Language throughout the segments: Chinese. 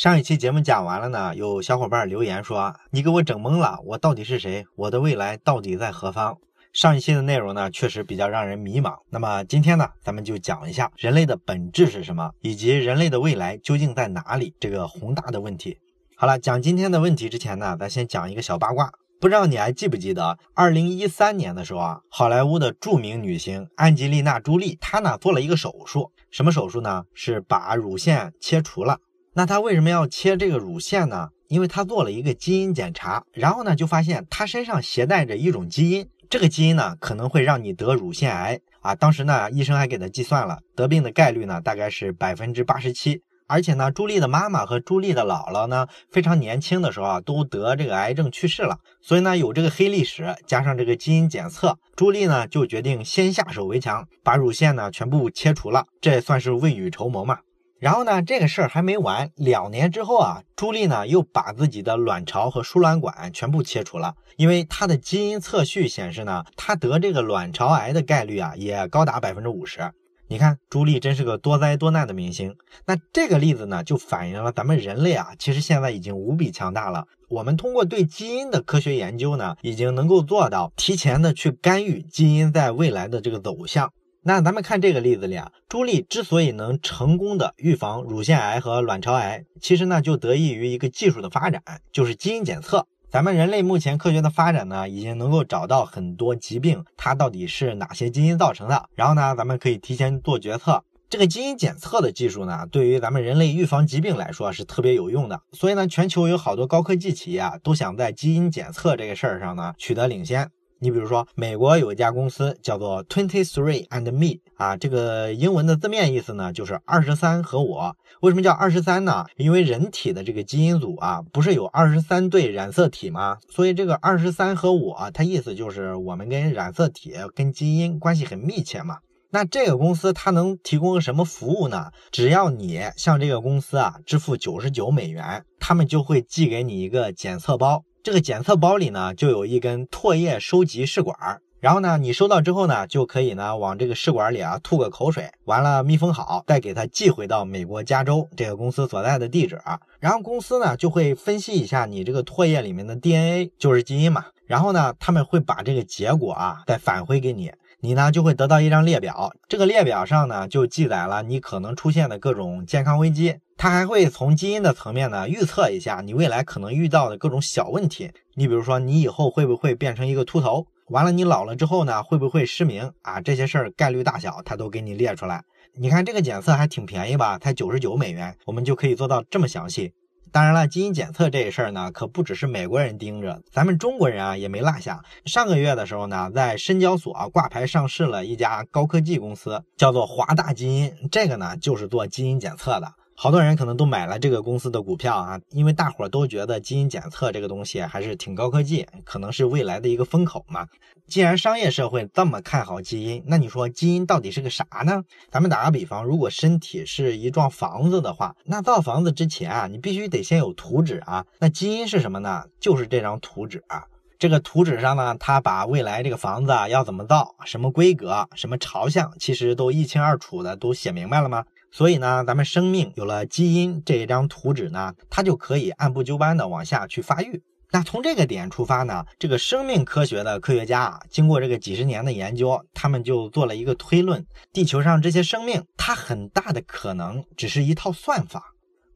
上一期节目讲完了呢，有小伙伴留言说：“你给我整懵了，我到底是谁？我的未来到底在何方？”上一期的内容呢，确实比较让人迷茫。那么今天呢，咱们就讲一下人类的本质是什么，以及人类的未来究竟在哪里这个宏大的问题。好了，讲今天的问题之前呢，咱先讲一个小八卦。不知道你还记不记得，二零一三年的时候啊，好莱坞的著名女星安吉丽娜·朱莉，她呢做了一个手术，什么手术呢？是把乳腺切除了。那她为什么要切这个乳腺呢？因为她做了一个基因检查，然后呢就发现她身上携带着一种基因。这个基因呢，可能会让你得乳腺癌啊！当时呢，医生还给他计算了得病的概率呢，大概是百分之八十七。而且呢，朱莉的妈妈和朱莉的姥姥呢，非常年轻的时候啊，都得这个癌症去世了。所以呢，有这个黑历史，加上这个基因检测，朱莉呢就决定先下手为强，把乳腺呢全部切除了。这也算是未雨绸缪嘛。然后呢，这个事儿还没完。两年之后啊，朱莉呢又把自己的卵巢和输卵管全部切除了，因为她的基因测序显示呢，她得这个卵巢癌的概率啊也高达百分之五十。你看，朱莉真是个多灾多难的明星。那这个例子呢，就反映了咱们人类啊，其实现在已经无比强大了。我们通过对基因的科学研究呢，已经能够做到提前的去干预基因在未来的这个走向。那咱们看这个例子里啊，朱莉之所以能成功的预防乳腺癌和卵巢癌，其实呢就得益于一个技术的发展，就是基因检测。咱们人类目前科学的发展呢，已经能够找到很多疾病，它到底是哪些基因造成的。然后呢，咱们可以提前做决策。这个基因检测的技术呢，对于咱们人类预防疾病来说是特别有用的。所以呢，全球有好多高科技企业啊，都想在基因检测这个事儿上呢取得领先。你比如说，美国有一家公司叫做 Twenty Three and Me 啊，这个英文的字面意思呢就是二十三和我。为什么叫二十三呢？因为人体的这个基因组啊，不是有二十三对染色体吗？所以这个二十三和我，它意思就是我们跟染色体、跟基因关系很密切嘛。那这个公司它能提供什么服务呢？只要你向这个公司啊支付九十九美元，他们就会寄给你一个检测包。这个检测包里呢，就有一根唾液收集试管儿，然后呢，你收到之后呢，就可以呢往这个试管里啊吐个口水，完了密封好，再给它寄回到美国加州这个公司所在的地址，然后公司呢就会分析一下你这个唾液里面的 DNA，就是基因嘛，然后呢，他们会把这个结果啊再返回给你。你呢就会得到一张列表，这个列表上呢就记载了你可能出现的各种健康危机。它还会从基因的层面呢预测一下你未来可能遇到的各种小问题。你比如说，你以后会不会变成一个秃头？完了，你老了之后呢会不会失明啊？这些事儿概率大小，它都给你列出来。你看这个检测还挺便宜吧？才九十九美元，我们就可以做到这么详细。当然了，基因检测这事儿呢，可不只是美国人盯着，咱们中国人啊也没落下。上个月的时候呢，在深交所挂牌上市了一家高科技公司，叫做华大基因，这个呢就是做基因检测的。好多人可能都买了这个公司的股票啊，因为大伙都觉得基因检测这个东西还是挺高科技，可能是未来的一个风口嘛。既然商业社会这么看好基因，那你说基因到底是个啥呢？咱们打个比方，如果身体是一幢房子的话，那造房子之前啊，你必须得先有图纸啊。那基因是什么呢？就是这张图纸啊。这个图纸上呢，它把未来这个房子啊要怎么造，什么规格，什么朝向，其实都一清二楚的都写明白了吗？所以呢，咱们生命有了基因这一张图纸呢，它就可以按部就班的往下去发育。那从这个点出发呢，这个生命科学的科学家啊，经过这个几十年的研究，他们就做了一个推论：地球上这些生命，它很大的可能只是一套算法。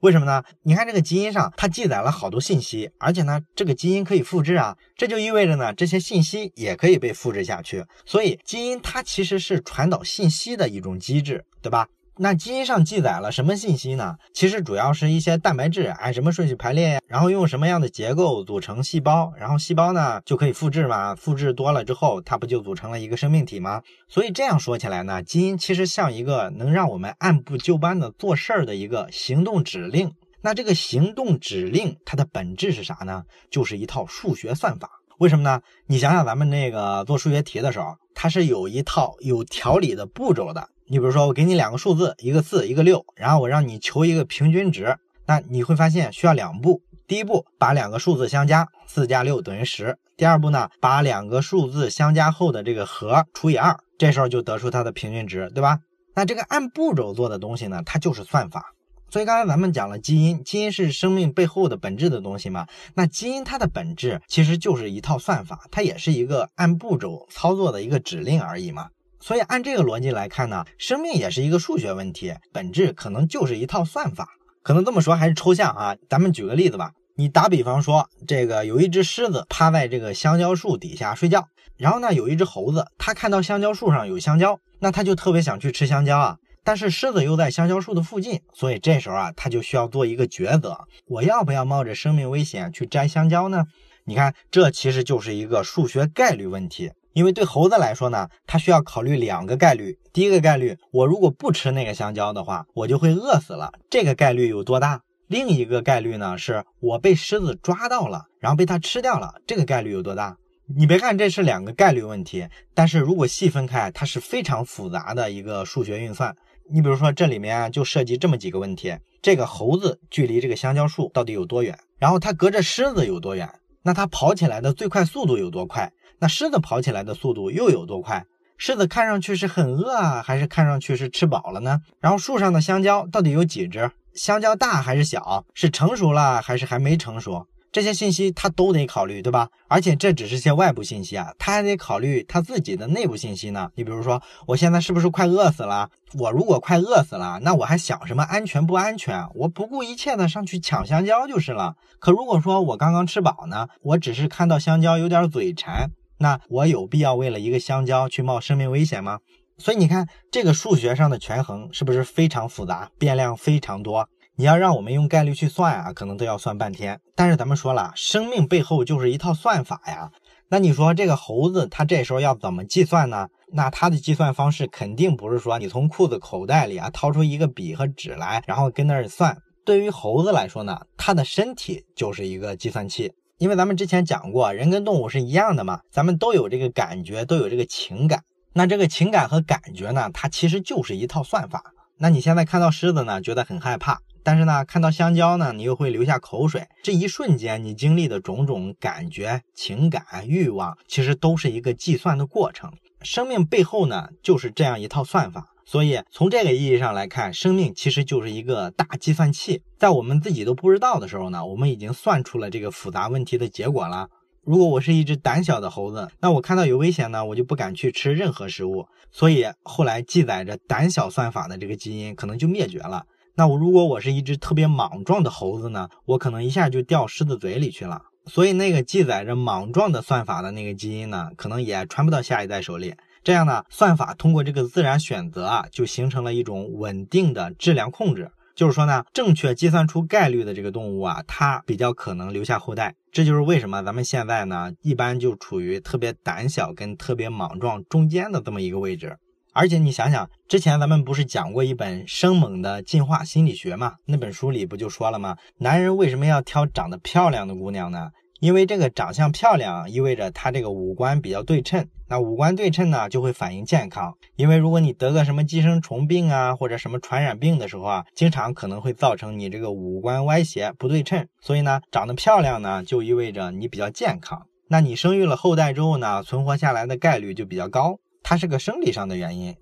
为什么呢？你看这个基因上，它记载了好多信息，而且呢，这个基因可以复制啊，这就意味着呢，这些信息也可以被复制下去。所以，基因它其实是传导信息的一种机制，对吧？那基因上记载了什么信息呢？其实主要是一些蛋白质按什么顺序排列，然后用什么样的结构组成细胞，然后细胞呢就可以复制嘛？复制多了之后，它不就组成了一个生命体吗？所以这样说起来呢，基因其实像一个能让我们按部就班的做事儿的一个行动指令。那这个行动指令它的本质是啥呢？就是一套数学算法。为什么呢？你想想咱们那个做数学题的时候，它是有一套有条理的步骤的。你比如说，我给你两个数字，一个四，一个六，然后我让你求一个平均值，那你会发现需要两步。第一步，把两个数字相加，四加六等于十。第二步呢，把两个数字相加后的这个和除以二，这时候就得出它的平均值，对吧？那这个按步骤做的东西呢，它就是算法。所以刚才咱们讲了基因，基因是生命背后的本质的东西嘛？那基因它的本质其实就是一套算法，它也是一个按步骤操作的一个指令而已嘛。所以按这个逻辑来看呢，生命也是一个数学问题，本质可能就是一套算法。可能这么说还是抽象啊，咱们举个例子吧。你打比方说，这个有一只狮子趴在这个香蕉树底下睡觉，然后呢，有一只猴子，它看到香蕉树上有香蕉，那它就特别想去吃香蕉啊。但是狮子又在香蕉树的附近，所以这时候啊，它就需要做一个抉择：我要不要冒着生命危险去摘香蕉呢？你看，这其实就是一个数学概率问题。因为对猴子来说呢，它需要考虑两个概率。第一个概率，我如果不吃那个香蕉的话，我就会饿死了，这个概率有多大？另一个概率呢，是我被狮子抓到了，然后被它吃掉了，这个概率有多大？你别看这是两个概率问题，但是如果细分开，它是非常复杂的一个数学运算。你比如说这里面就涉及这么几个问题：这个猴子距离这个香蕉树到底有多远？然后它隔着狮子有多远？那它跑起来的最快速度有多快？那狮子跑起来的速度又有多快？狮子看上去是很饿啊，还是看上去是吃饱了呢？然后树上的香蕉到底有几只？香蕉大还是小？是成熟了还是还没成熟？这些信息他都得考虑，对吧？而且这只是些外部信息啊，他还得考虑他自己的内部信息呢。你比如说，我现在是不是快饿死了？我如果快饿死了，那我还想什么安全不安全？我不顾一切的上去抢香蕉就是了。可如果说我刚刚吃饱呢，我只是看到香蕉有点嘴馋，那我有必要为了一个香蕉去冒生命危险吗？所以你看，这个数学上的权衡是不是非常复杂，变量非常多？你要让我们用概率去算啊，可能都要算半天。但是咱们说了，生命背后就是一套算法呀。那你说这个猴子它这时候要怎么计算呢？那它的计算方式肯定不是说你从裤子口袋里啊掏出一个笔和纸来，然后跟那儿算。对于猴子来说呢，它的身体就是一个计算器。因为咱们之前讲过，人跟动物是一样的嘛，咱们都有这个感觉，都有这个情感。那这个情感和感觉呢，它其实就是一套算法。那你现在看到狮子呢，觉得很害怕。但是呢，看到香蕉呢，你又会流下口水。这一瞬间，你经历的种种感觉、情感、欲望，其实都是一个计算的过程。生命背后呢，就是这样一套算法。所以从这个意义上来看，生命其实就是一个大计算器。在我们自己都不知道的时候呢，我们已经算出了这个复杂问题的结果了。如果我是一只胆小的猴子，那我看到有危险呢，我就不敢去吃任何食物。所以后来记载着胆小算法的这个基因，可能就灭绝了。那我如果我是一只特别莽撞的猴子呢？我可能一下就掉狮子嘴里去了。所以那个记载着莽撞的算法的那个基因呢，可能也传不到下一代手里。这样呢，算法通过这个自然选择啊，就形成了一种稳定的质量控制。就是说呢，正确计算出概率的这个动物啊，它比较可能留下后代。这就是为什么咱们现在呢，一般就处于特别胆小跟特别莽撞中间的这么一个位置。而且你想想，之前咱们不是讲过一本生猛的进化心理学吗？那本书里不就说了吗？男人为什么要挑长得漂亮的姑娘呢？因为这个长相漂亮意味着他这个五官比较对称。那五官对称呢，就会反映健康。因为如果你得个什么寄生虫病啊，或者什么传染病的时候啊，经常可能会造成你这个五官歪斜不对称。所以呢，长得漂亮呢，就意味着你比较健康。那你生育了后代之后呢，存活下来的概率就比较高。它是个生理上的原因，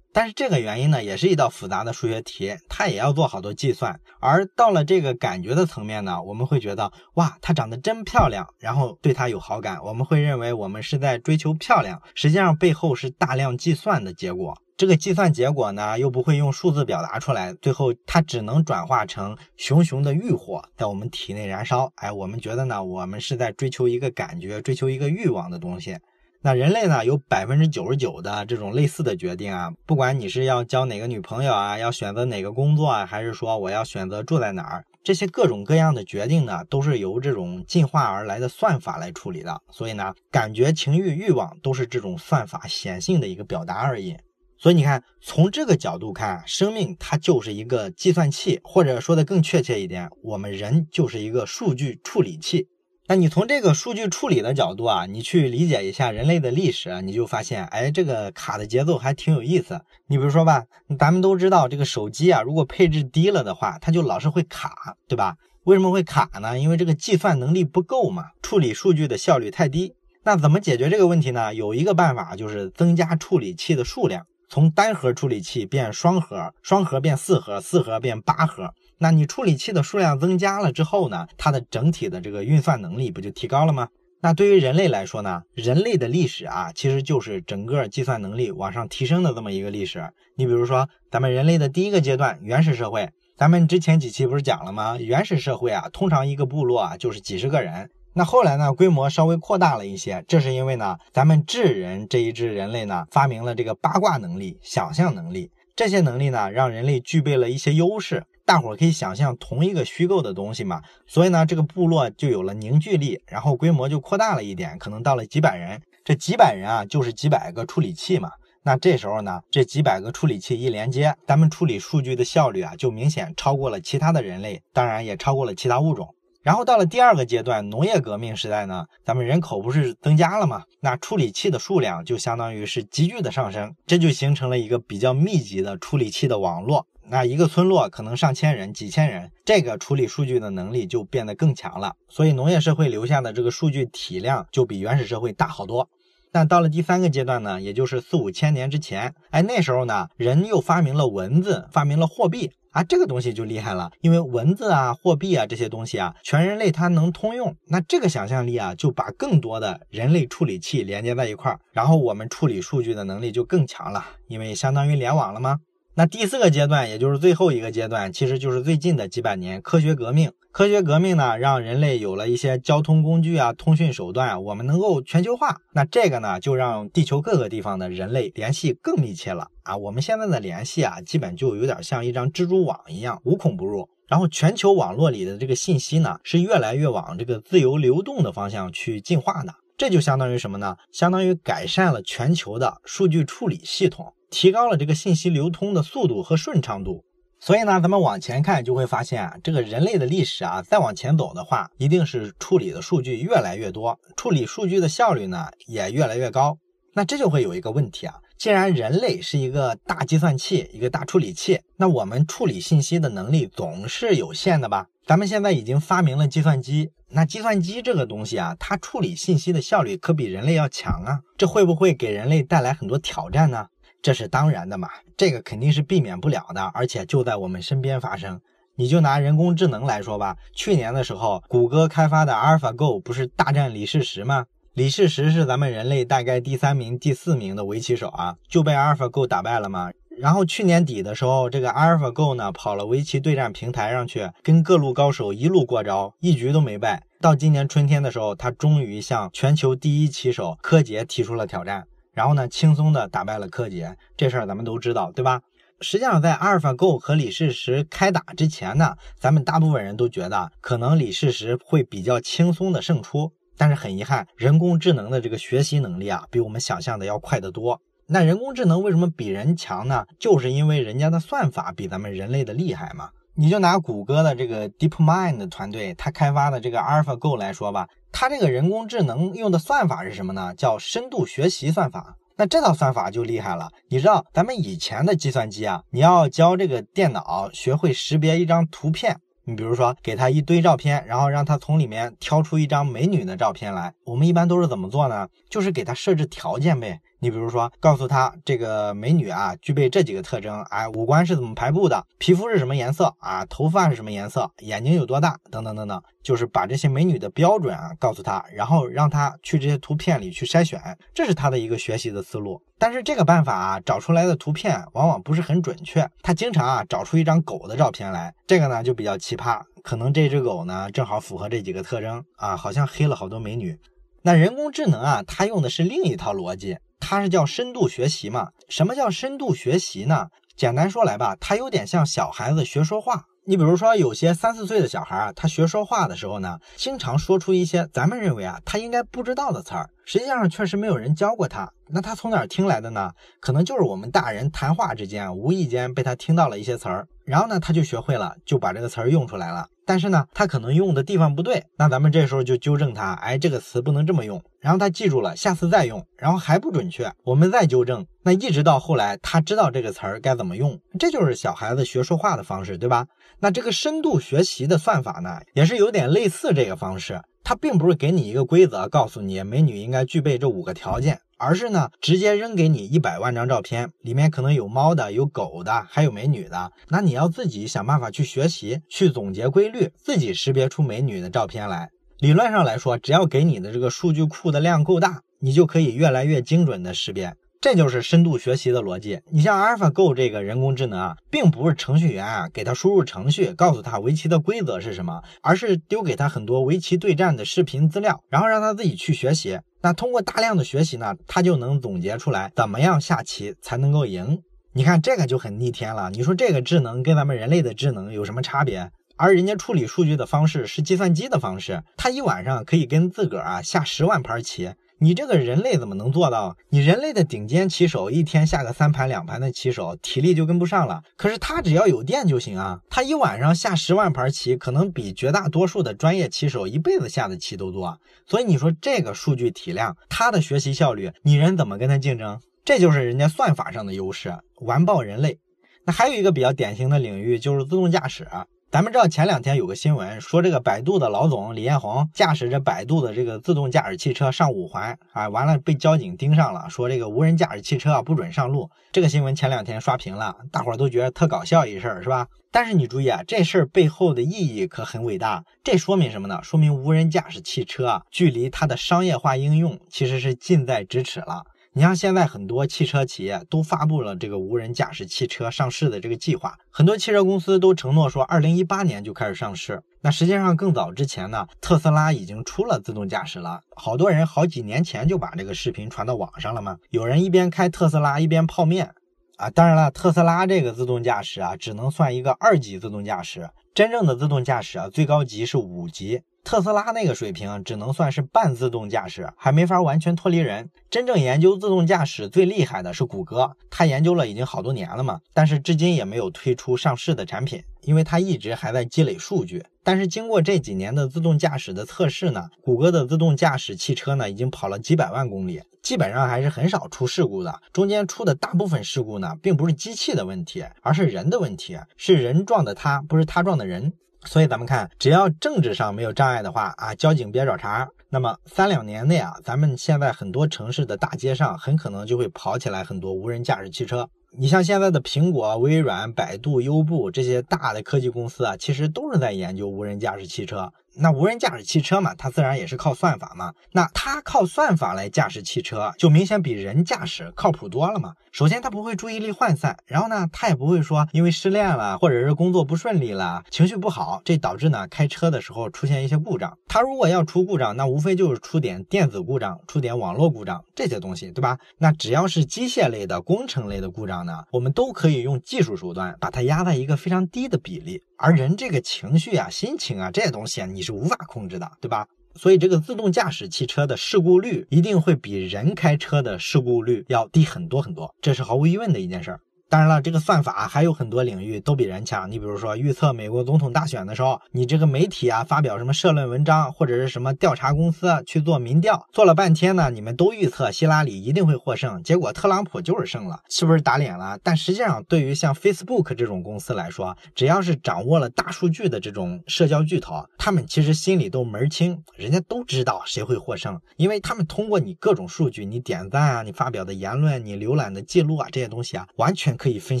但是这个原因呢，也是一道复杂的数学题，它也要做好多计算。而到了这个感觉的层面呢，我们会觉得哇，她长得真漂亮，然后对她有好感。我们会认为我们是在追求漂亮，实际上背后是大量计算的结果。这个计算结果呢，又不会用数字表达出来，最后它只能转化成熊熊的欲火在我们体内燃烧。哎，我们觉得呢，我们是在追求一个感觉，追求一个欲望的东西。那人类呢，有百分之九十九的这种类似的决定啊，不管你是要交哪个女朋友啊，要选择哪个工作啊，还是说我要选择住在哪儿，这些各种各样的决定呢，都是由这种进化而来的算法来处理的。所以呢，感觉、情欲、欲望都是这种算法显性的一个表达而已。所以你看，从这个角度看，生命它就是一个计算器，或者说的更确切一点，我们人就是一个数据处理器。那你从这个数据处理的角度啊，你去理解一下人类的历史，你就发现，哎，这个卡的节奏还挺有意思。你比如说吧，咱们都知道这个手机啊，如果配置低了的话，它就老是会卡，对吧？为什么会卡呢？因为这个计算能力不够嘛，处理数据的效率太低。那怎么解决这个问题呢？有一个办法就是增加处理器的数量，从单核处理器变双核，双核变四核，四核变八核。那你处理器的数量增加了之后呢，它的整体的这个运算能力不就提高了吗？那对于人类来说呢，人类的历史啊，其实就是整个计算能力往上提升的这么一个历史。你比如说，咱们人类的第一个阶段原始社会，咱们之前几期不是讲了吗？原始社会啊，通常一个部落啊就是几十个人。那后来呢，规模稍微扩大了一些，这是因为呢，咱们智人这一支人类呢，发明了这个八卦能力、想象能力，这些能力呢，让人类具备了一些优势。大伙儿可以想象同一个虚构的东西嘛，所以呢，这个部落就有了凝聚力，然后规模就扩大了一点，可能到了几百人。这几百人啊，就是几百个处理器嘛。那这时候呢，这几百个处理器一连接，咱们处理数据的效率啊，就明显超过了其他的人类，当然也超过了其他物种。然后到了第二个阶段，农业革命时代呢，咱们人口不是增加了吗？那处理器的数量就相当于是急剧的上升，这就形成了一个比较密集的处理器的网络。那一个村落可能上千人、几千人，这个处理数据的能力就变得更强了。所以农业社会留下的这个数据体量就比原始社会大好多。但到了第三个阶段呢，也就是四五千年之前，哎，那时候呢，人又发明了文字，发明了货币啊，这个东西就厉害了，因为文字啊、货币啊这些东西啊，全人类它能通用。那这个想象力啊，就把更多的人类处理器连接在一块儿，然后我们处理数据的能力就更强了，因为相当于联网了吗？那第四个阶段，也就是最后一个阶段，其实就是最近的几百年科学革命。科学革命呢，让人类有了一些交通工具啊、通讯手段，我们能够全球化。那这个呢，就让地球各个地方的人类联系更密切了啊。我们现在的联系啊，基本就有点像一张蜘蛛网一样，无孔不入。然后全球网络里的这个信息呢，是越来越往这个自由流动的方向去进化的。这就相当于什么呢？相当于改善了全球的数据处理系统。提高了这个信息流通的速度和顺畅度，所以呢，咱们往前看就会发现啊，这个人类的历史啊，再往前走的话，一定是处理的数据越来越多，处理数据的效率呢也越来越高。那这就会有一个问题啊，既然人类是一个大计算器，一个大处理器，那我们处理信息的能力总是有限的吧？咱们现在已经发明了计算机，那计算机这个东西啊，它处理信息的效率可比人类要强啊，这会不会给人类带来很多挑战呢？这是当然的嘛，这个肯定是避免不了的，而且就在我们身边发生。你就拿人工智能来说吧，去年的时候，谷歌开发的阿尔法 Go 不是大战李世石吗？李世石是咱们人类大概第三名、第四名的围棋手啊，就被阿尔法 Go 打败了吗？然后去年底的时候，这个阿尔法 Go 呢跑了围棋对战平台上去，跟各路高手一路过招，一局都没败。到今年春天的时候，他终于向全球第一棋手柯洁提出了挑战。然后呢，轻松的打败了柯洁，这事儿咱们都知道，对吧？实际上，在阿尔法 Go 和李世石开打之前呢，咱们大部分人都觉得可能李世石会比较轻松的胜出。但是很遗憾，人工智能的这个学习能力啊，比我们想象的要快得多。那人工智能为什么比人强呢？就是因为人家的算法比咱们人类的厉害嘛。你就拿谷歌的这个 DeepMind 团队，他开发的这个 AlphaGo 来说吧，它这个人工智能用的算法是什么呢？叫深度学习算法。那这套算法就厉害了。你知道咱们以前的计算机啊，你要教这个电脑学会识别一张图片，你比如说给它一堆照片，然后让它从里面挑出一张美女的照片来，我们一般都是怎么做呢？就是给它设置条件呗。你比如说，告诉他这个美女啊，具备这几个特征，哎，五官是怎么排布的，皮肤是什么颜色啊，头发是什么颜色，眼睛有多大，等等等等，就是把这些美女的标准啊告诉他，然后让他去这些图片里去筛选，这是他的一个学习的思路。但是这个办法啊，找出来的图片往往不是很准确，他经常啊找出一张狗的照片来，这个呢就比较奇葩，可能这只狗呢正好符合这几个特征啊，好像黑了好多美女。那人工智能啊，它用的是另一套逻辑。它是叫深度学习嘛？什么叫深度学习呢？简单说来吧，它有点像小孩子学说话。你比如说，有些三四岁的小孩啊，他学说话的时候呢，经常说出一些咱们认为啊他应该不知道的词儿，实际上确实没有人教过他。那他从哪儿听来的呢？可能就是我们大人谈话之间，无意间被他听到了一些词儿，然后呢他就学会了，就把这个词儿用出来了。但是呢，他可能用的地方不对，那咱们这时候就纠正他，哎，这个词不能这么用。然后他记住了，下次再用，然后还不准确，我们再纠正。那一直到后来，他知道这个词儿该怎么用，这就是小孩子学说话的方式，对吧？那这个深度学习的算法呢，也是有点类似这个方式。它并不是给你一个规则，告诉你美女应该具备这五个条件，而是呢直接扔给你一百万张照片，里面可能有猫的、有狗的，还有美女的。那你要自己想办法去学习，去总结规律，自己识别出美女的照片来。理论上来说，只要给你的这个数据库的量够大，你就可以越来越精准的识别。这就是深度学习的逻辑。你像 AlphaGo 这个人工智能啊，并不是程序员啊给他输入程序，告诉他围棋的规则是什么，而是丢给他很多围棋对战的视频资料，然后让他自己去学习。那通过大量的学习呢，他就能总结出来怎么样下棋才能够赢。你看这个就很逆天了。你说这个智能跟咱们人类的智能有什么差别？而人家处理数据的方式是计算机的方式，他一晚上可以跟自个儿啊下十万盘棋。你这个人类怎么能做到？你人类的顶尖棋手一天下个三盘两盘的棋手，体力就跟不上了。可是他只要有电就行啊！他一晚上下十万盘棋，可能比绝大多数的专业棋手一辈子下的棋都多。所以你说这个数据体量，他的学习效率，你人怎么跟他竞争？这就是人家算法上的优势，完爆人类。那还有一个比较典型的领域就是自动驾驶。咱们知道前两天有个新闻说，这个百度的老总李彦宏驾驶着百度的这个自动驾驶汽车上五环，啊，完了被交警盯上了，说这个无人驾驶汽车啊不准上路。这个新闻前两天刷屏了，大伙儿都觉得特搞笑一事儿，是吧？但是你注意啊，这事儿背后的意义可很伟大。这说明什么呢？说明无人驾驶汽车啊，距离它的商业化应用其实是近在咫尺了。你像现在很多汽车企业都发布了这个无人驾驶汽车上市的这个计划，很多汽车公司都承诺说，二零一八年就开始上市。那实际上更早之前呢，特斯拉已经出了自动驾驶了，好多人好几年前就把这个视频传到网上了嘛。有人一边开特斯拉一边泡面啊，当然了，特斯拉这个自动驾驶啊，只能算一个二级自动驾驶，真正的自动驾驶啊，最高级是五级。特斯拉那个水平只能算是半自动驾驶，还没法完全脱离人。真正研究自动驾驶最厉害的是谷歌，他研究了已经好多年了嘛，但是至今也没有推出上市的产品，因为他一直还在积累数据。但是经过这几年的自动驾驶的测试呢，谷歌的自动驾驶汽车呢已经跑了几百万公里，基本上还是很少出事故的。中间出的大部分事故呢，并不是机器的问题，而是人的问题，是人撞的他，不是他撞的人。所以咱们看，只要政治上没有障碍的话啊，交警别找茬。那么三两年内啊，咱们现在很多城市的大街上很可能就会跑起来很多无人驾驶汽车。你像现在的苹果、微软、百度、优步这些大的科技公司啊，其实都是在研究无人驾驶汽车。那无人驾驶汽车嘛，它自然也是靠算法嘛。那它靠算法来驾驶汽车，就明显比人驾驶靠谱多了嘛。首先，它不会注意力涣散，然后呢，它也不会说因为失恋了，或者是工作不顺利了，情绪不好，这导致呢开车的时候出现一些故障。它如果要出故障，那无非就是出点电子故障，出点网络故障这些东西，对吧？那只要是机械类的、工程类的故障呢，我们都可以用技术手段把它压在一个非常低的比例。而人这个情绪啊、心情啊这些东西啊，你是无法控制的，对吧？所以这个自动驾驶汽车的事故率一定会比人开车的事故率要低很多很多，这是毫无疑问的一件事儿。当然了，这个算法还有很多领域都比人强。你比如说，预测美国总统大选的时候，你这个媒体啊发表什么社论文章，或者是什么调查公司去做民调，做了半天呢，你们都预测希拉里一定会获胜，结果特朗普就是胜了，是不是打脸了？但实际上，对于像 Facebook 这种公司来说，只要是掌握了大数据的这种社交巨头，他们其实心里都门儿清，人家都知道谁会获胜，因为他们通过你各种数据，你点赞啊，你发表的言论，你浏览的记录啊，这些东西啊，完全。可以分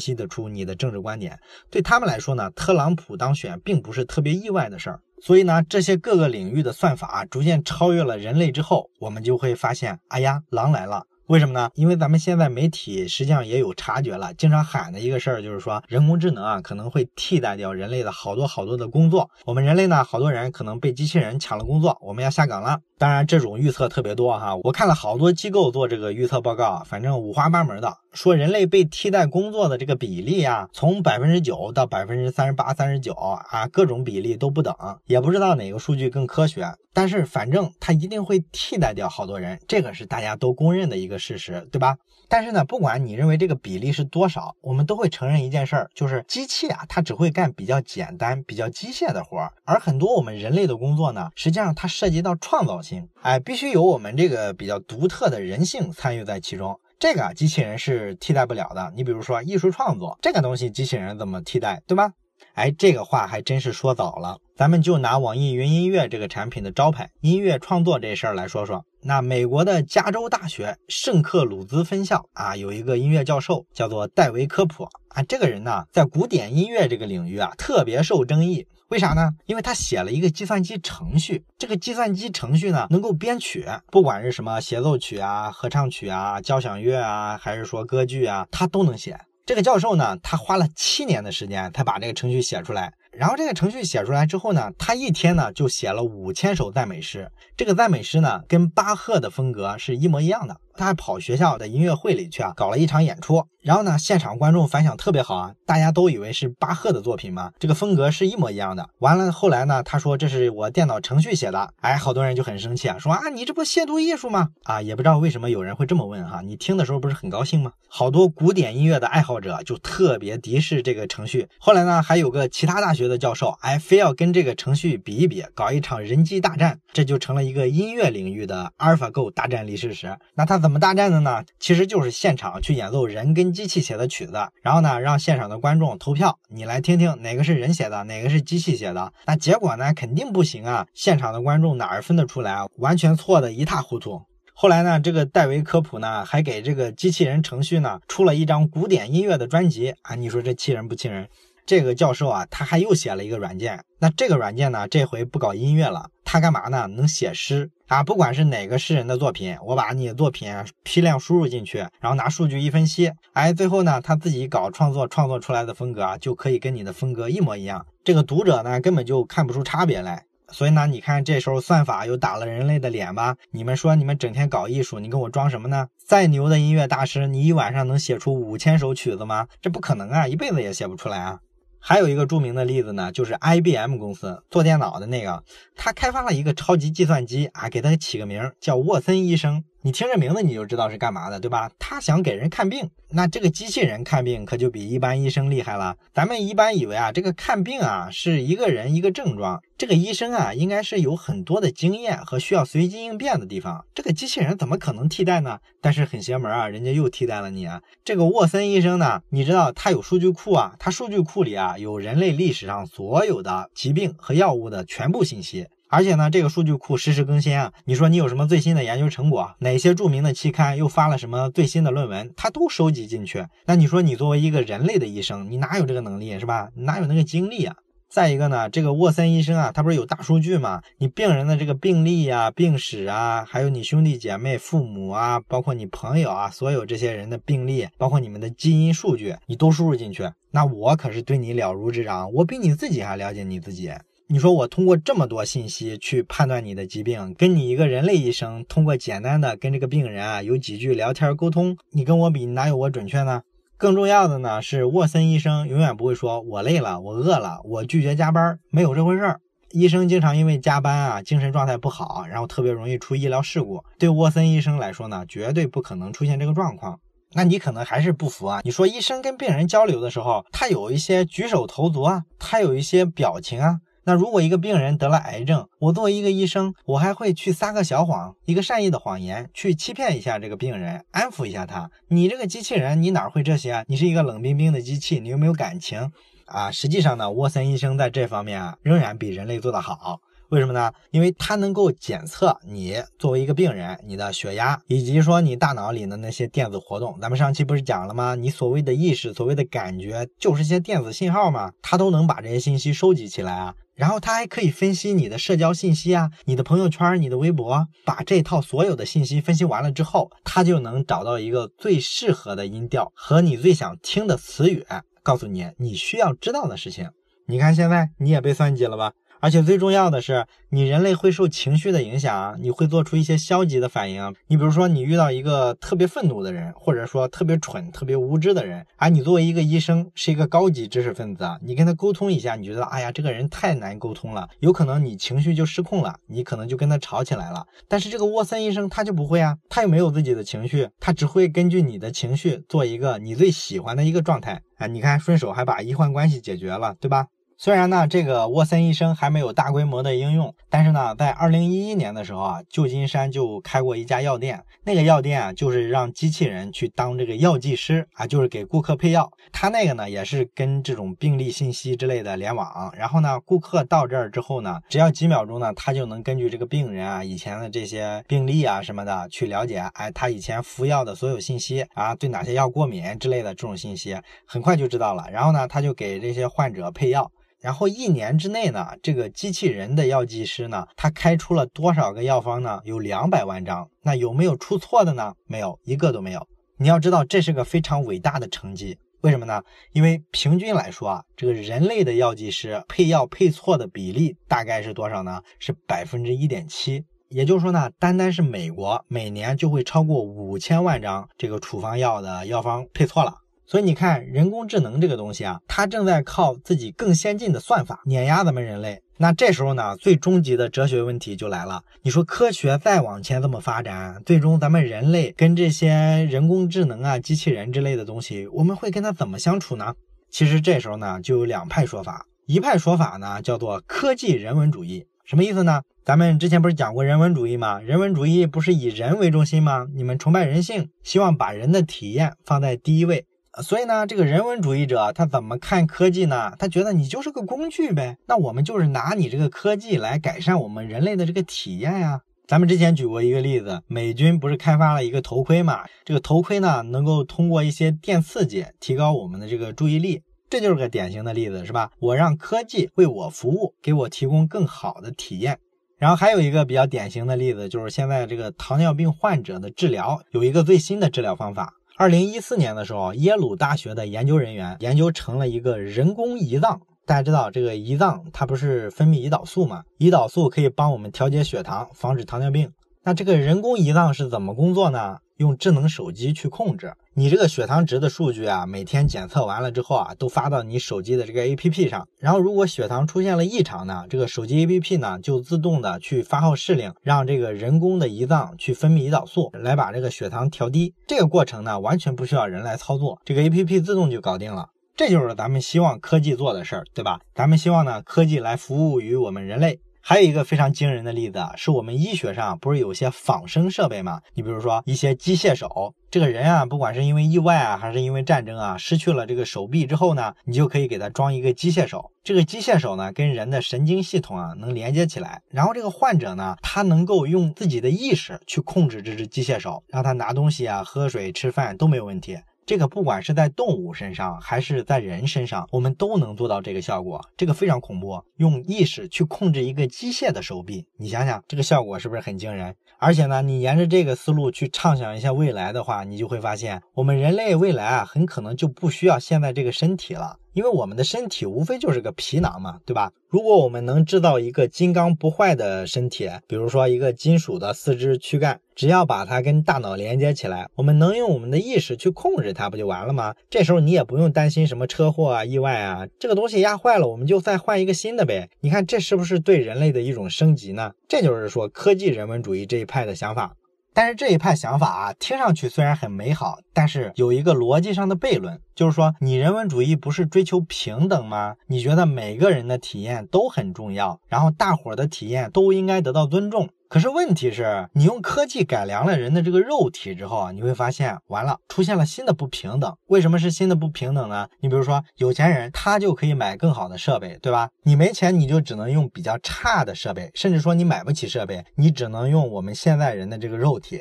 析得出你的政治观点，对他们来说呢，特朗普当选并不是特别意外的事儿。所以呢，这些各个领域的算法逐渐超越了人类之后，我们就会发现，哎呀，狼来了。为什么呢？因为咱们现在媒体实际上也有察觉了，经常喊的一个事儿就是说，人工智能啊可能会替代掉人类的好多好多的工作。我们人类呢，好多人可能被机器人抢了工作，我们要下岗了。当然，这种预测特别多哈，我看了好多机构做这个预测报告，反正五花八门的，说人类被替代工作的这个比例啊，从百分之九到百分之三十八、三十九啊，各种比例都不等，也不知道哪个数据更科学。但是反正它一定会替代掉好多人，这个是大家都公认的一个事实，对吧？但是呢，不管你认为这个比例是多少，我们都会承认一件事儿，就是机器啊，它只会干比较简单、比较机械的活儿，而很多我们人类的工作呢，实际上它涉及到创造性，哎，必须有我们这个比较独特的人性参与在其中，这个机器人是替代不了的。你比如说艺术创作这个东西，机器人怎么替代，对吧？哎，这个话还真是说早了。咱们就拿网易云音乐这个产品的招牌音乐创作这事儿来说说。那美国的加州大学圣克鲁兹分校啊，有一个音乐教授叫做戴维科普啊，这个人呢，在古典音乐这个领域啊，特别受争议。为啥呢？因为他写了一个计算机程序，这个计算机程序呢，能够编曲，不管是什么协奏曲啊、合唱曲啊、交响乐啊，还是说歌剧啊，他都能写。这个教授呢，他花了七年的时间才把这个程序写出来。然后这个程序写出来之后呢，他一天呢就写了五千首赞美诗。这个赞美诗呢，跟巴赫的风格是一模一样的。他还跑学校的音乐会里去啊，搞了一场演出。然后呢，现场观众反响特别好啊，大家都以为是巴赫的作品嘛，这个风格是一模一样的。完了后来呢，他说这是我电脑程序写的，哎，好多人就很生气啊，说啊你这不亵渎艺术吗？啊，也不知道为什么有人会这么问哈，你听的时候不是很高兴吗？好多古典音乐的爱好者就特别敌视这个程序。后来呢，还有个其他大学的教授，哎，非要跟这个程序比一比，搞一场人机大战，这就成了一个音乐领域的阿尔法狗大战历史时。那他怎么大战的呢？其实就是现场去演奏人跟机器写的曲子。然后呢，让现场的观众投票，你来听听哪个是人写的，哪个是机器写的。那结果呢，肯定不行啊！现场的观众哪儿分得出来啊？完全错的一塌糊涂。后来呢，这个戴维科普呢，还给这个机器人程序呢出了一张古典音乐的专辑啊！你说这气人不气人？这个教授啊，他还又写了一个软件。那这个软件呢，这回不搞音乐了，他干嘛呢？能写诗啊！不管是哪个诗人的作品，我把你的作品批量输入进去，然后拿数据一分析，哎，最后呢，他自己搞创作，创作出来的风格啊，就可以跟你的风格一模一样。这个读者呢，根本就看不出差别来。所以呢，你看这时候算法又打了人类的脸吧？你们说你们整天搞艺术，你跟我装什么呢？再牛的音乐大师，你一晚上能写出五千首曲子吗？这不可能啊，一辈子也写不出来啊！还有一个著名的例子呢，就是 IBM 公司做电脑的那个，他开发了一个超级计算机啊，给他起个名叫沃森医生。你听这名字你就知道是干嘛的，对吧？他想给人看病，那这个机器人看病可就比一般医生厉害了。咱们一般以为啊，这个看病啊是一个人一个症状，这个医生啊应该是有很多的经验和需要随机应变的地方。这个机器人怎么可能替代呢？但是很邪门啊，人家又替代了你啊。这个沃森医生呢，你知道他有数据库啊，他数据库里啊有人类历史上所有的疾病和药物的全部信息。而且呢，这个数据库实时更新啊。你说你有什么最新的研究成果？哪些著名的期刊又发了什么最新的论文？它都收集进去。那你说你作为一个人类的医生，你哪有这个能力是吧？哪有那个精力啊？再一个呢，这个沃森医生啊，他不是有大数据吗？你病人的这个病历啊、病史啊，还有你兄弟姐妹、父母啊，包括你朋友啊，所有这些人的病历，包括你们的基因数据，你都输入进去。那我可是对你了如指掌，我比你自己还了解你自己。你说我通过这么多信息去判断你的疾病，跟你一个人类医生通过简单的跟这个病人啊有几句聊天沟通，你跟我比哪有我准确呢？更重要的呢是沃森医生永远不会说我累了，我饿了，我拒绝加班，没有这回事儿。医生经常因为加班啊精神状态不好，然后特别容易出医疗事故。对沃森医生来说呢，绝对不可能出现这个状况。那你可能还是不服啊？你说医生跟病人交流的时候，他有一些举手投足啊，他有一些表情啊。那如果一个病人得了癌症，我作为一个医生，我还会去撒个小谎，一个善意的谎言，去欺骗一下这个病人，安抚一下他。你这个机器人，你哪会这些啊？你是一个冷冰冰的机器，你又没有感情啊？实际上呢，沃森医生在这方面啊，仍然比人类做得好。为什么呢？因为它能够检测你作为一个病人，你的血压，以及说你大脑里的那些电子活动。咱们上期不是讲了吗？你所谓的意识，所谓的感觉，就是些电子信号嘛，它都能把这些信息收集起来啊。然后它还可以分析你的社交信息啊，你的朋友圈、你的微博，把这套所有的信息分析完了之后，它就能找到一个最适合的音调和你最想听的词语，告诉你你需要知道的事情。你看现在你也被算计了吧？而且最重要的是，你人类会受情绪的影响，你会做出一些消极的反应。你比如说，你遇到一个特别愤怒的人，或者说特别蠢、特别无知的人，而你作为一个医生，是一个高级知识分子，你跟他沟通一下，你觉得，哎呀，这个人太难沟通了，有可能你情绪就失控了，你可能就跟他吵起来了。但是这个沃森医生他就不会啊，他又没有自己的情绪，他只会根据你的情绪做一个你最喜欢的一个状态。哎，你看，顺手还把医患关系解决了，对吧？虽然呢，这个沃森医生还没有大规模的应用，但是呢，在二零一一年的时候啊，旧金山就开过一家药店，那个药店啊，就是让机器人去当这个药剂师啊，就是给顾客配药。他那个呢，也是跟这种病历信息之类的联网，然后呢，顾客到这儿之后呢，只要几秒钟呢，他就能根据这个病人啊以前的这些病历啊什么的去了解，哎，他以前服药的所有信息啊，对哪些药过敏之类的这种信息，很快就知道了。然后呢，他就给这些患者配药。然后一年之内呢，这个机器人的药剂师呢，他开出了多少个药方呢？有两百万张。那有没有出错的呢？没有，一个都没有。你要知道，这是个非常伟大的成绩。为什么呢？因为平均来说啊，这个人类的药剂师配药配错的比例大概是多少呢？是百分之一点七。也就是说呢，单单是美国每年就会超过五千万张这个处方药的药方配错了。所以你看，人工智能这个东西啊，它正在靠自己更先进的算法碾压咱们人类。那这时候呢，最终极的哲学问题就来了。你说科学再往前这么发展，最终咱们人类跟这些人工智能啊、机器人之类的东西，我们会跟它怎么相处呢？其实这时候呢，就有两派说法。一派说法呢，叫做科技人文主义，什么意思呢？咱们之前不是讲过人文主义吗？人文主义不是以人为中心吗？你们崇拜人性，希望把人的体验放在第一位。所以呢，这个人文主义者他怎么看科技呢？他觉得你就是个工具呗。那我们就是拿你这个科技来改善我们人类的这个体验呀。咱们之前举过一个例子，美军不是开发了一个头盔嘛？这个头盔呢，能够通过一些电刺激提高我们的这个注意力，这就是个典型的例子，是吧？我让科技为我服务，给我提供更好的体验。然后还有一个比较典型的例子，就是现在这个糖尿病患者的治疗有一个最新的治疗方法。二零一四年的时候，耶鲁大学的研究人员研究成了一个人工胰脏。大家知道这个胰脏它不是分泌胰岛素吗？胰岛素可以帮我们调节血糖，防止糖尿病。那这个人工胰脏是怎么工作呢？用智能手机去控制你这个血糖值的数据啊，每天检测完了之后啊，都发到你手机的这个 APP 上。然后如果血糖出现了异常呢，这个手机 APP 呢就自动的去发号施令，让这个人工的胰脏去分泌胰岛素，来把这个血糖调低。这个过程呢，完全不需要人来操作，这个 APP 自动就搞定了。这就是咱们希望科技做的事儿，对吧？咱们希望呢，科技来服务于我们人类。还有一个非常惊人的例子啊，是我们医学上不是有些仿生设备吗？你比如说一些机械手，这个人啊，不管是因为意外啊，还是因为战争啊，失去了这个手臂之后呢，你就可以给他装一个机械手。这个机械手呢，跟人的神经系统啊能连接起来，然后这个患者呢，他能够用自己的意识去控制这只机械手，让他拿东西啊、喝水、吃饭都没有问题。这个不管是在动物身上还是在人身上，我们都能做到这个效果。这个非常恐怖，用意识去控制一个机械的手臂，你想想这个效果是不是很惊人？而且呢，你沿着这个思路去畅想一下未来的话，你就会发现，我们人类未来啊，很可能就不需要现在这个身体了。因为我们的身体无非就是个皮囊嘛，对吧？如果我们能制造一个金刚不坏的身体，比如说一个金属的四肢躯干，只要把它跟大脑连接起来，我们能用我们的意识去控制它，不就完了吗？这时候你也不用担心什么车祸啊、意外啊，这个东西压坏了，我们就再换一个新的呗。你看这是不是对人类的一种升级呢？这就是说科技人文主义这一派的想法。但是这一派想法啊，听上去虽然很美好，但是有一个逻辑上的悖论，就是说你人文主义不是追求平等吗？你觉得每个人的体验都很重要，然后大伙儿的体验都应该得到尊重。可是问题是，你用科技改良了人的这个肉体之后啊，你会发现完了，出现了新的不平等。为什么是新的不平等呢？你比如说，有钱人他就可以买更好的设备，对吧？你没钱，你就只能用比较差的设备，甚至说你买不起设备，你只能用我们现在人的这个肉体。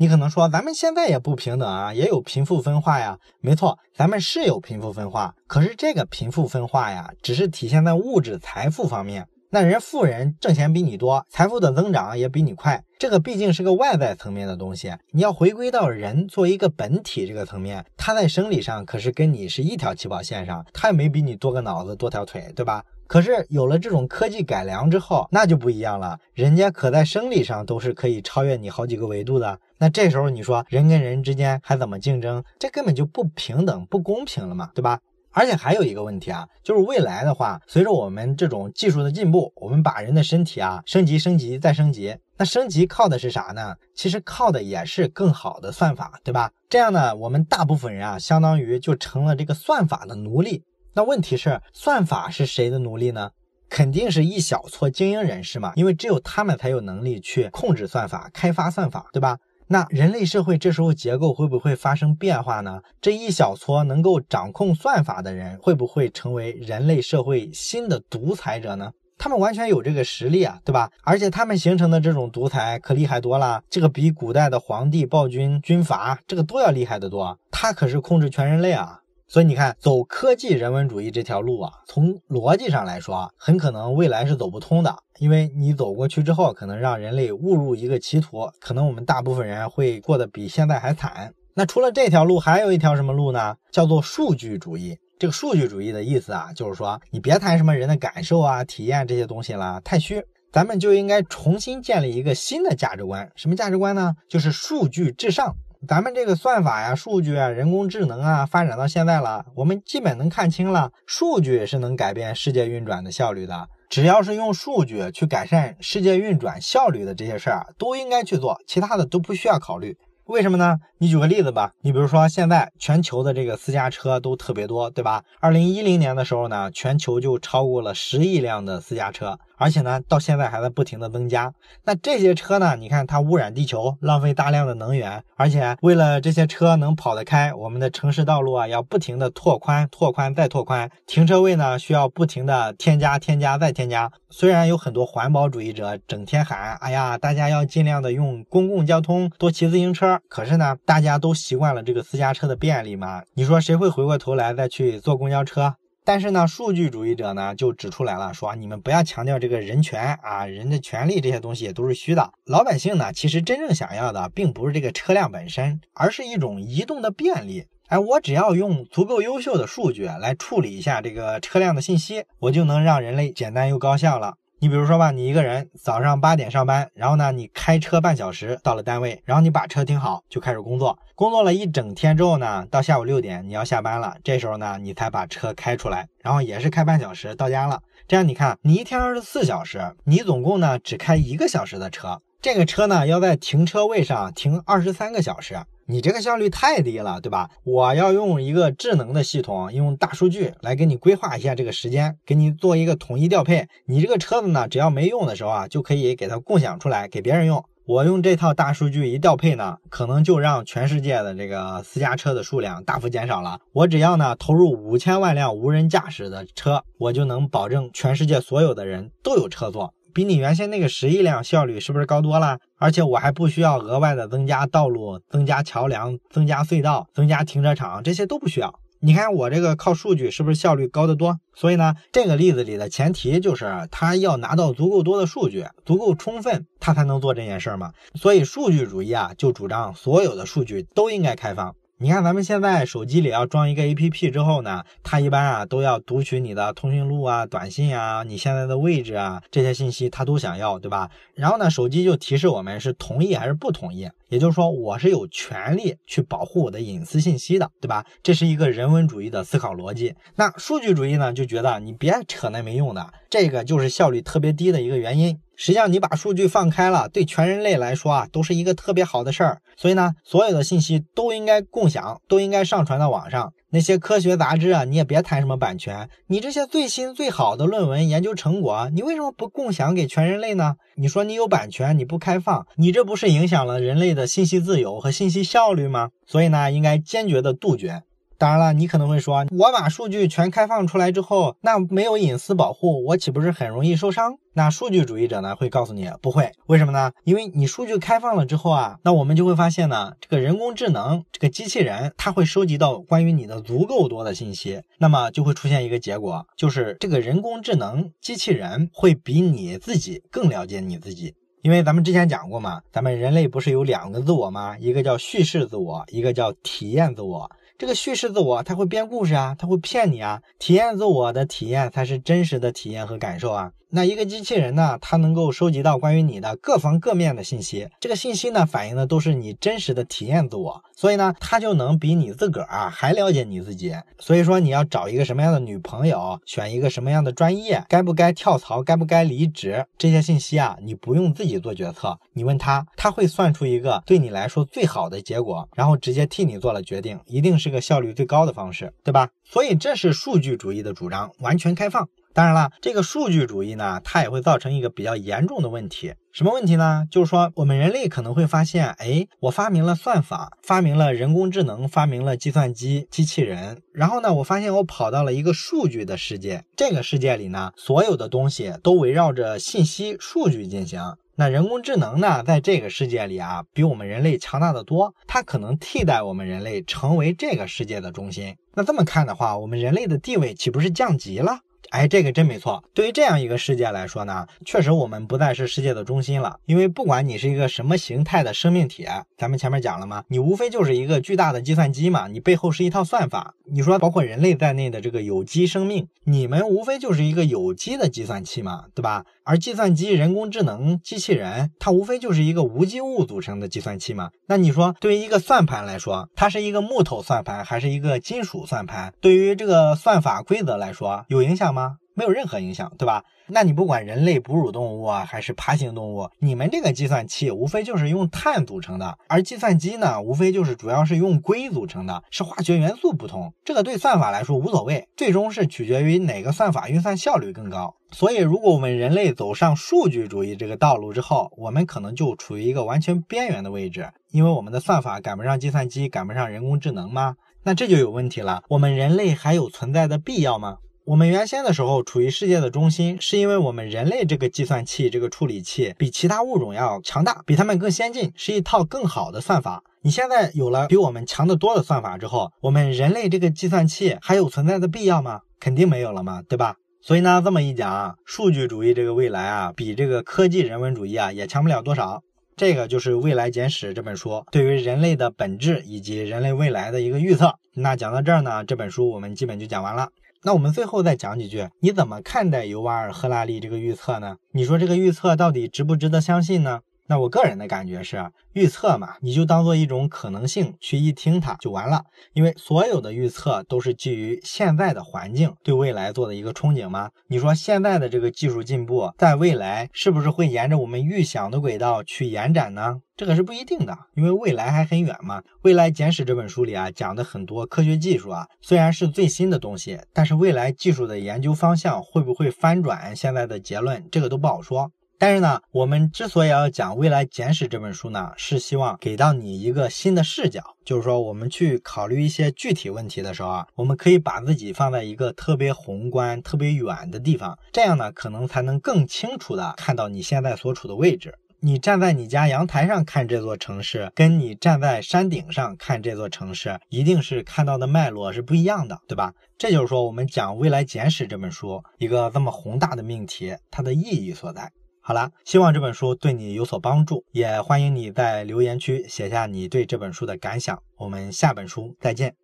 你可能说，咱们现在也不平等啊，也有贫富分化呀。没错，咱们是有贫富分化，可是这个贫富分化呀，只是体现在物质财富方面。那人富人挣钱比你多，财富的增长也比你快，这个毕竟是个外在层面的东西。你要回归到人作为一个本体这个层面，他在生理上可是跟你是一条起跑线上，他也没比你多个脑子多条腿，对吧？可是有了这种科技改良之后，那就不一样了，人家可在生理上都是可以超越你好几个维度的。那这时候你说人跟人之间还怎么竞争？这根本就不平等、不公平了嘛，对吧？而且还有一个问题啊，就是未来的话，随着我们这种技术的进步，我们把人的身体啊升级、升级再升级。那升级靠的是啥呢？其实靠的也是更好的算法，对吧？这样呢，我们大部分人啊，相当于就成了这个算法的奴隶。那问题是，算法是谁的奴隶呢？肯定是一小撮精英人士嘛，因为只有他们才有能力去控制算法、开发算法，对吧？那人类社会这时候结构会不会发生变化呢？这一小撮能够掌控算法的人，会不会成为人类社会新的独裁者呢？他们完全有这个实力啊，对吧？而且他们形成的这种独裁可厉害多了，这个比古代的皇帝、暴君、军阀这个都要厉害得多。他可是控制全人类啊！所以你看，走科技人文主义这条路啊，从逻辑上来说，很可能未来是走不通的。因为你走过去之后，可能让人类误入一个歧途，可能我们大部分人会过得比现在还惨。那除了这条路，还有一条什么路呢？叫做数据主义。这个数据主义的意思啊，就是说你别谈什么人的感受啊、体验这些东西了，太虚。咱们就应该重新建立一个新的价值观。什么价值观呢？就是数据至上。咱们这个算法呀、数据啊、人工智能啊，发展到现在了，我们基本能看清了，数据是能改变世界运转的效率的。只要是用数据去改善世界运转效率的这些事儿，都应该去做，其他的都不需要考虑。为什么呢？你举个例子吧，你比如说现在全球的这个私家车都特别多，对吧？二零一零年的时候呢，全球就超过了十亿辆的私家车。而且呢，到现在还在不停的增加。那这些车呢？你看它污染地球，浪费大量的能源。而且为了这些车能跑得开，我们的城市道路啊要不停的拓宽、拓宽再拓宽。停车位呢需要不停的添加、添加再添加。虽然有很多环保主义者整天喊：“哎呀，大家要尽量的用公共交通，多骑自行车。”可是呢，大家都习惯了这个私家车的便利嘛。你说谁会回过头来再去坐公交车？但是呢，数据主义者呢就指出来了，说你们不要强调这个人权啊，人的权利这些东西也都是虚的。老百姓呢，其实真正想要的并不是这个车辆本身，而是一种移动的便利。哎，我只要用足够优秀的数据来处理一下这个车辆的信息，我就能让人类简单又高效了。你比如说吧，你一个人早上八点上班，然后呢，你开车半小时到了单位，然后你把车停好，就开始工作。工作了一整天之后呢，到下午六点你要下班了，这时候呢，你才把车开出来，然后也是开半小时到家了。这样你看，你一天二十四小时，你总共呢只开一个小时的车，这个车呢要在停车位上停二十三个小时。你这个效率太低了，对吧？我要用一个智能的系统，用大数据来给你规划一下这个时间，给你做一个统一调配。你这个车子呢，只要没用的时候啊，就可以给它共享出来给别人用。我用这套大数据一调配呢，可能就让全世界的这个私家车的数量大幅减少了。我只要呢投入五千万辆无人驾驶的车，我就能保证全世界所有的人都有车坐。比你原先那个十亿辆效率是不是高多了？而且我还不需要额外的增加道路、增加桥梁、增加隧道、增加停车场，这些都不需要。你看我这个靠数据是不是效率高得多？所以呢，这个例子里的前提就是他要拿到足够多的数据，足够充分，他才能做这件事嘛。所以数据主义啊，就主张所有的数据都应该开放。你看，咱们现在手机里要装一个 APP 之后呢，它一般啊都要读取你的通讯录啊、短信啊、你现在的位置啊这些信息，它都想要，对吧？然后呢，手机就提示我们是同意还是不同意。也就是说，我是有权利去保护我的隐私信息的，对吧？这是一个人文主义的思考逻辑。那数据主义呢，就觉得你别扯那没用的，这个就是效率特别低的一个原因。实际上，你把数据放开了，对全人类来说啊，都是一个特别好的事儿。所以呢，所有的信息都应该共享，都应该上传到网上。那些科学杂志啊，你也别谈什么版权。你这些最新最好的论文研究成果，你为什么不共享给全人类呢？你说你有版权，你不开放，你这不是影响了人类的信息自由和信息效率吗？所以呢，应该坚决的杜绝。当然了，你可能会说，我把数据全开放出来之后，那没有隐私保护，我岂不是很容易受伤？那数据主义者呢会告诉你，不会，为什么呢？因为你数据开放了之后啊，那我们就会发现呢，这个人工智能，这个机器人，它会收集到关于你的足够多的信息，那么就会出现一个结果，就是这个人工智能机器人会比你自己更了解你自己。因为咱们之前讲过嘛，咱们人类不是有两个自我吗？一个叫叙事自我，一个叫体验自我。这个叙事自我，他会编故事啊，他会骗你啊。体验自我的体验才是真实的体验和感受啊。那一个机器人呢，它能够收集到关于你的各方各面的信息，这个信息呢，反映的都是你真实的体验自我，所以呢，它就能比你自个儿啊还了解你自己。所以说，你要找一个什么样的女朋友，选一个什么样的专业，该不该跳槽，该不该离职，这些信息啊，你不用自己做决策，你问他，他会算出一个对你来说最好的结果，然后直接替你做了决定，一定是个效率最高的方式，对吧？所以这是数据主义的主张，完全开放。当然了，这个数据主义呢，它也会造成一个比较严重的问题。什么问题呢？就是说，我们人类可能会发现，哎，我发明了算法，发明了人工智能，发明了计算机机器人，然后呢，我发现我跑到了一个数据的世界。这个世界里呢，所有的东西都围绕着信息、数据进行。那人工智能呢，在这个世界里啊，比我们人类强大的多，它可能替代我们人类成为这个世界的中心。那这么看的话，我们人类的地位岂不是降级了？哎，这个真没错。对于这样一个世界来说呢，确实我们不再是世界的中心了。因为不管你是一个什么形态的生命体，咱们前面讲了吗？你无非就是一个巨大的计算机嘛，你背后是一套算法。你说包括人类在内的这个有机生命，你们无非就是一个有机的计算器嘛，对吧？而计算机、人工智能、机器人，它无非就是一个无机物组成的计算器嘛。那你说，对于一个算盘来说，它是一个木头算盘还是一个金属算盘？对于这个算法规则来说，有影响吗？没有任何影响，对吧？那你不管人类、哺乳动物啊，还是爬行动物，你们这个计算器无非就是用碳组成的，而计算机呢，无非就是主要是用硅组成的，是化学元素不同。这个对算法来说无所谓，最终是取决于哪个算法运算效率更高。所以，如果我们人类走上数据主义这个道路之后，我们可能就处于一个完全边缘的位置，因为我们的算法赶不上计算机，赶不上人工智能吗？那这就有问题了，我们人类还有存在的必要吗？我们原先的时候处于世界的中心，是因为我们人类这个计算器、这个处理器比其他物种要强大，比他们更先进，是一套更好的算法。你现在有了比我们强得多的算法之后，我们人类这个计算器还有存在的必要吗？肯定没有了嘛，对吧？所以呢，这么一讲啊，数据主义这个未来啊，比这个科技人文主义啊也强不了多少。这个就是《未来简史》这本书对于人类的本质以及人类未来的一个预测。那讲到这儿呢，这本书我们基本就讲完了。那我们最后再讲几句，你怎么看待尤瓦尔·赫拉利这个预测呢？你说这个预测到底值不值得相信呢？那我个人的感觉是，预测嘛，你就当做一种可能性去一听它就完了。因为所有的预测都是基于现在的环境对未来做的一个憧憬吗？你说现在的这个技术进步，在未来是不是会沿着我们预想的轨道去延展呢？这个是不一定的，因为未来还很远嘛。《未来简史》这本书里啊，讲的很多科学技术啊，虽然是最新的东西，但是未来技术的研究方向会不会翻转现在的结论，这个都不好说。但是呢，我们之所以要讲《未来简史》这本书呢，是希望给到你一个新的视角，就是说我们去考虑一些具体问题的时候啊，我们可以把自己放在一个特别宏观、特别远的地方，这样呢，可能才能更清楚的看到你现在所处的位置。你站在你家阳台上看这座城市，跟你站在山顶上看这座城市，一定是看到的脉络是不一样的，对吧？这就是说，我们讲《未来简史》这本书一个这么宏大的命题，它的意义所在。好啦，希望这本书对你有所帮助，也欢迎你在留言区写下你对这本书的感想。我们下本书再见。